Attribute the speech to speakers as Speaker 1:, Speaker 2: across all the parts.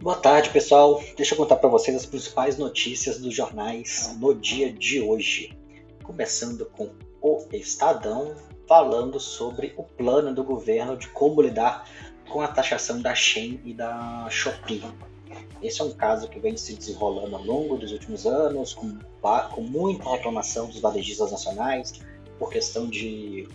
Speaker 1: Boa tarde, pessoal. Deixa eu contar para vocês as principais notícias dos jornais no dia de hoje. Começando com o Estadão, falando sobre o plano do governo de como lidar com a taxação da Shein e da Shopee. Esse é um caso que vem se desenrolando ao longo dos últimos anos, com, com muita reclamação dos varejistas nacionais por questão de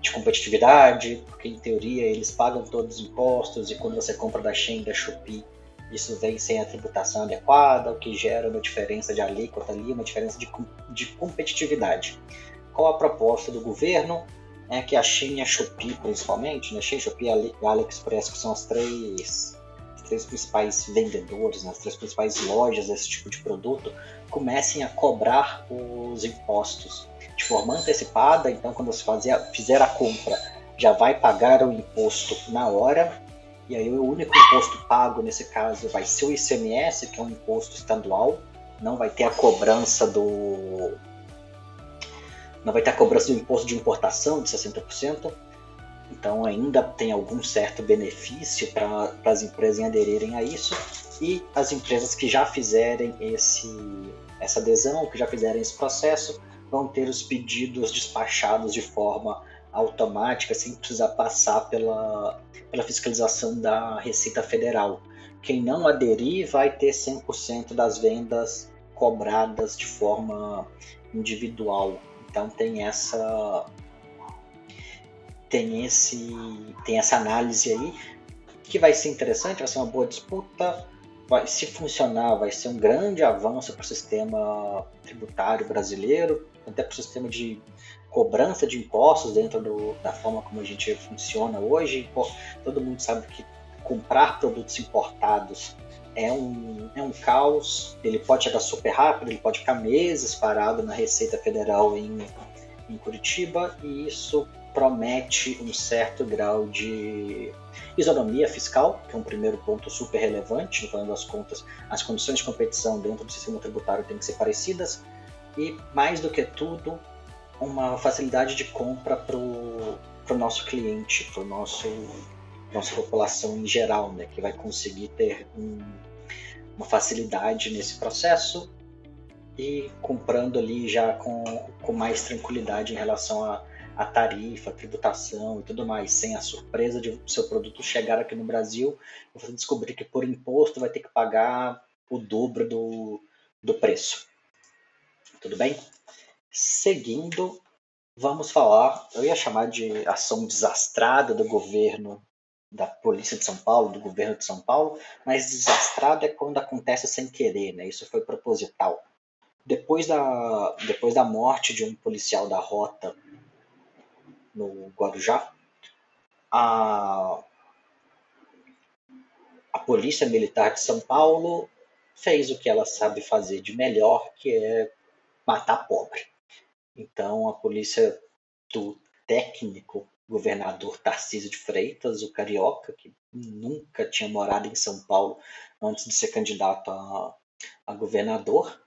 Speaker 1: de competitividade, porque em teoria eles pagam todos os impostos e quando você compra da Shein, da Shopee, isso vem sem a tributação adequada, o que gera uma diferença de alíquota ali, uma diferença de, de competitividade. Qual a proposta do governo? É que a Shein e a Shopee, principalmente, né? Shein, Shopee e AliExpress, que são as três, as três principais vendedores, né? as três principais lojas desse tipo de produto, comecem a cobrar os impostos de forma antecipada, então quando você fazer, fizer a compra, já vai pagar o imposto na hora, e aí o único imposto pago nesse caso vai ser o ICMS, que é um imposto estadual, não vai ter a cobrança do não vai ter a cobrança do imposto de importação de 60%. Então ainda tem algum certo benefício para as empresas aderirem a isso e as empresas que já fizerem esse essa adesão, que já fizerem esse processo, vão ter os pedidos despachados de forma automática, sem precisar passar pela, pela fiscalização da Receita Federal. Quem não aderir vai ter 100% das vendas cobradas de forma individual. Então tem essa tem esse tem essa análise aí que vai ser interessante, vai ser uma boa disputa vai, se funcionar, vai ser um grande avanço para o sistema tributário brasileiro, até para o sistema de cobrança de impostos dentro do, da forma como a gente funciona hoje. Todo mundo sabe que comprar produtos importados é um, é um caos, ele pode chegar super rápido, ele pode ficar meses parado na Receita Federal em, em Curitiba, e isso promete um certo grau de isonomia fiscal, que é um primeiro ponto super relevante, no final das contas, as condições de competição dentro do sistema tributário têm que ser parecidas, e mais do que tudo, uma facilidade de compra para o nosso cliente, para nosso nossa população em geral, né, que vai conseguir ter um, uma facilidade nesse processo e comprando ali já com, com mais tranquilidade em relação a a tarifa, a tributação e tudo mais, sem a surpresa de seu produto chegar aqui no Brasil e você descobrir que por imposto vai ter que pagar o dobro do, do preço. Tudo bem? Seguindo, vamos falar, eu ia chamar de ação desastrada do governo da Polícia de São Paulo, do governo de São Paulo, mas desastrado é quando acontece sem querer, né? Isso foi proposital. Depois da, depois da morte de um policial da rota no Guarujá, a, a Polícia Militar de São Paulo fez o que ela sabe fazer de melhor, que é matar pobre. Então a polícia do técnico governador Tarcísio de Freitas, o carioca, que nunca tinha morado em São Paulo antes de ser candidato a, a governador,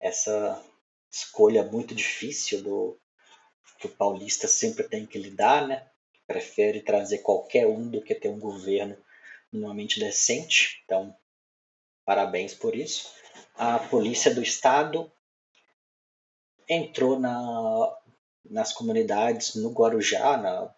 Speaker 1: essa escolha muito difícil do, que o paulista sempre tem que lidar, né? Prefere trazer qualquer um do que ter um governo minimamente decente. Então, parabéns por isso. A polícia do estado entrou na, nas comunidades no Guarujá, na,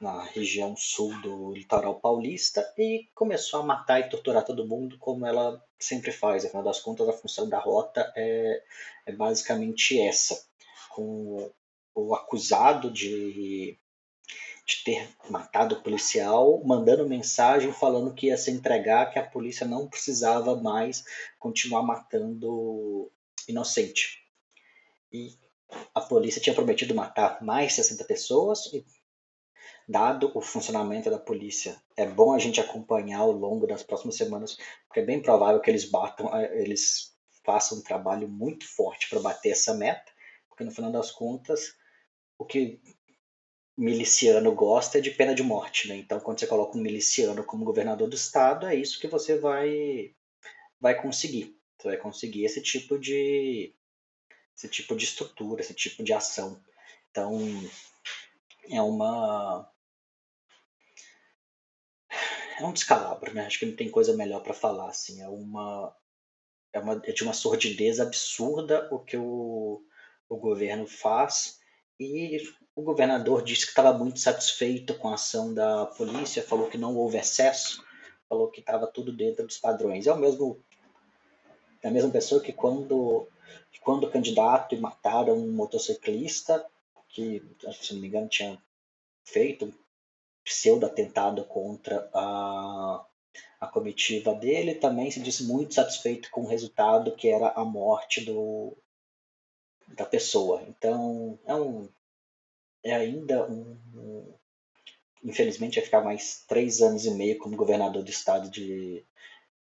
Speaker 1: na região sul do litoral paulista, e começou a matar e torturar todo mundo, como ela sempre faz. Afinal das contas, a função da rota é, é basicamente essa. Com o acusado de, de ter matado o policial, mandando mensagem falando que ia se entregar, que a polícia não precisava mais continuar matando inocente. E a polícia tinha prometido matar mais 60 pessoas e dado o funcionamento da polícia, é bom a gente acompanhar ao longo das próximas semanas, porque é bem provável que eles batam, eh, eles façam um trabalho muito forte para bater essa meta, porque no final das contas o que miliciano gosta é de pena de morte, né? Então, quando você coloca um miliciano como governador do estado, é isso que você vai vai conseguir. Você vai conseguir esse tipo de esse tipo de estrutura, esse tipo de ação. Então, é uma é um descalabro, né? Acho que não tem coisa melhor para falar, assim. É uma, é uma é de uma sordidez absurda o que o, o governo faz e o governador disse que estava muito satisfeito com a ação da polícia, falou que não houve excesso, falou que estava tudo dentro dos padrões. É o mesmo é a mesma pessoa que quando quando candidato e mataram um motociclista que, se não me engano, tinha feito um pseudo-atentado contra a, a comitiva dele, também se disse muito satisfeito com o resultado, que era a morte do, da pessoa. Então, é um é ainda um, um infelizmente vai ficar mais três anos e meio como governador do estado de,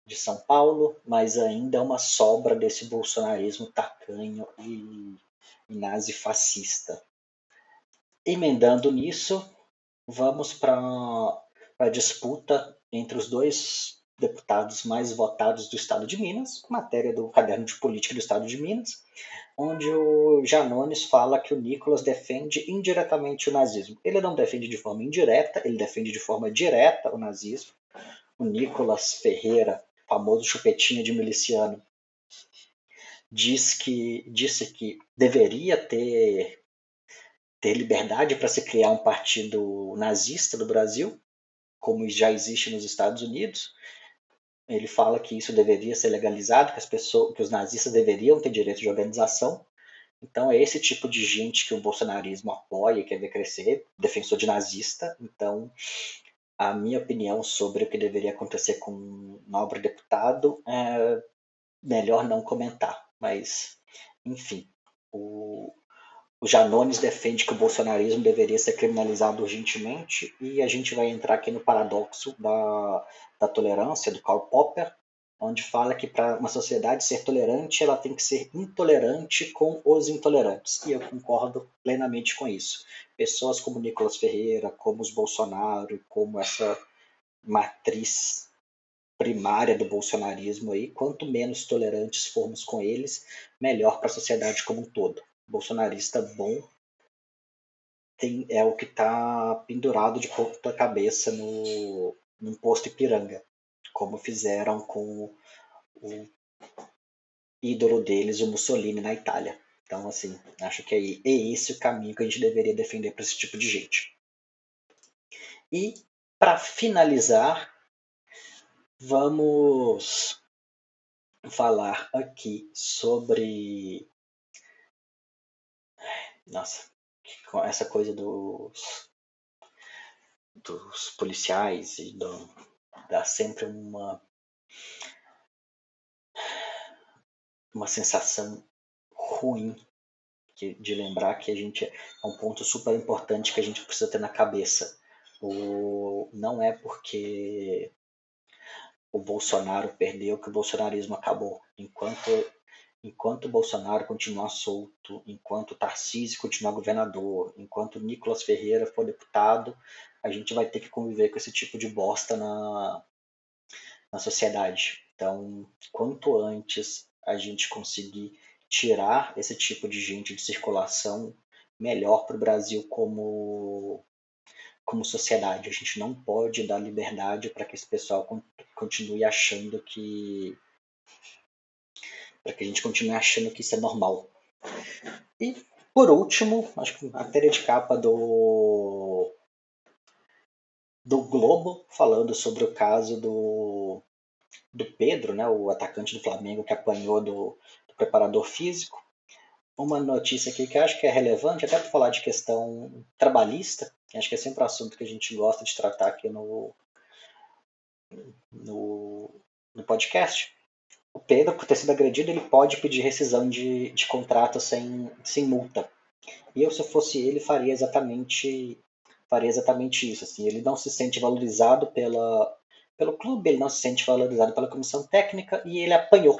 Speaker 1: de São Paulo, mas ainda é uma sobra desse bolsonarismo tacanho e, nazi-fascista. Emendando nisso, vamos para a disputa entre os dois deputados mais votados do estado de Minas, matéria do caderno de política do estado de Minas, onde o Janones fala que o Nicolas defende indiretamente o nazismo. Ele não defende de forma indireta, ele defende de forma direta o nazismo. O Nicolas Ferreira, famoso chupetinha de miliciano, diz que, disse que deveria ter, ter liberdade para se criar um partido nazista no Brasil, como já existe nos Estados Unidos. Ele fala que isso deveria ser legalizado, que as pessoas, que os nazistas deveriam ter direito de organização. Então é esse tipo de gente que o bolsonarismo apoia e quer ver crescer, defensor de nazista. Então a minha opinião sobre o que deveria acontecer com um nobre deputado é melhor não comentar. Mas, enfim, o, o Janones defende que o bolsonarismo deveria ser criminalizado urgentemente e a gente vai entrar aqui no paradoxo da, da tolerância, do Karl Popper, onde fala que para uma sociedade ser tolerante, ela tem que ser intolerante com os intolerantes. E eu concordo plenamente com isso. Pessoas como Nicolas Ferreira, como os Bolsonaro, como essa matriz primária do bolsonarismo aí, quanto menos tolerantes formos com eles, melhor para a sociedade como um todo. Bolsonarista bom tem, é o que está pendurado de ponta cabeça no, num posto Ipiranga como fizeram com o ídolo deles, o Mussolini, na Itália. Então, assim, acho que é, é esse o caminho que a gente deveria defender para esse tipo de gente. E, para finalizar, vamos falar aqui sobre. Nossa, essa coisa dos, dos policiais e do, dá sempre uma uma sensação ruim de lembrar que a gente é um ponto super importante que a gente precisa ter na cabeça. O, não é porque o Bolsonaro perdeu que o bolsonarismo acabou. Enquanto enquanto Bolsonaro continuar solto, enquanto Tarcísio continuar governador, enquanto Nicolas Ferreira for deputado, a gente vai ter que conviver com esse tipo de bosta na, na sociedade. Então, quanto antes a gente conseguir tirar esse tipo de gente de circulação, melhor para o Brasil como, como sociedade. A gente não pode dar liberdade para que esse pessoal continue achando que. Para que a gente continue achando que isso é normal. E, por último, acho que a matéria de capa do do Globo falando sobre o caso do, do Pedro, né, o atacante do Flamengo que apanhou do, do preparador físico. Uma notícia aqui que acho que é relevante, até para falar de questão trabalhista, que acho que é sempre um assunto que a gente gosta de tratar aqui no, no, no podcast. O Pedro, por ter sido agredido, ele pode pedir rescisão de, de contrato sem, sem multa. E eu, se fosse ele, faria exatamente faria exatamente isso. Assim, ele não se sente valorizado pela, pelo clube, ele não se sente valorizado pela comissão técnica e ele apanhou.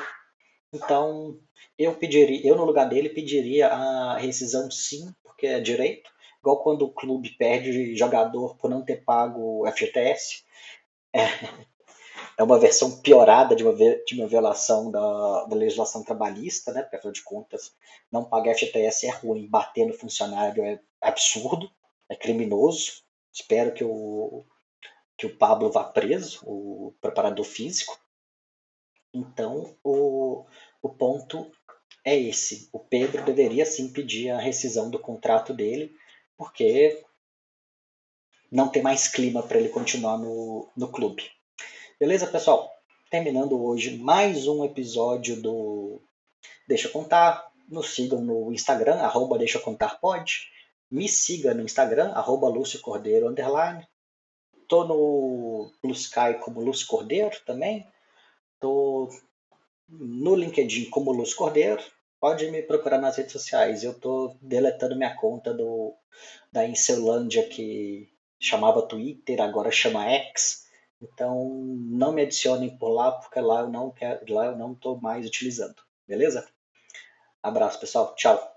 Speaker 1: Então, eu pediria, eu no lugar dele pediria a rescisão sim, porque é direito. Igual quando o clube perde jogador por não ter pago o FGTS. É, é uma versão piorada de uma, de uma violação da, da legislação trabalhista, né? Porque, afinal de contas, não pagar FGTS é ruim, bater no funcionário é absurdo é criminoso. Espero que o, que o Pablo vá preso, o preparador físico. Então, o, o ponto é esse. O Pedro deveria sim pedir a rescisão do contrato dele, porque não tem mais clima para ele continuar no, no clube. Beleza, pessoal? Terminando hoje mais um episódio do Deixa Contar. Nos sigam no Instagram, arroba Deixa Contar Pode. Me siga no Instagram, arroba Lúcio Cordeiro, underline. Tô no Sky como Lúcio Cordeiro também. Tô no LinkedIn como Lúcio Cordeiro. Pode me procurar nas redes sociais. Eu tô deletando minha conta do da Incelândia que chamava Twitter, agora chama X. Então não me adicionem por lá, porque lá eu não quero, lá eu não estou mais utilizando. Beleza? Abraço, pessoal. Tchau.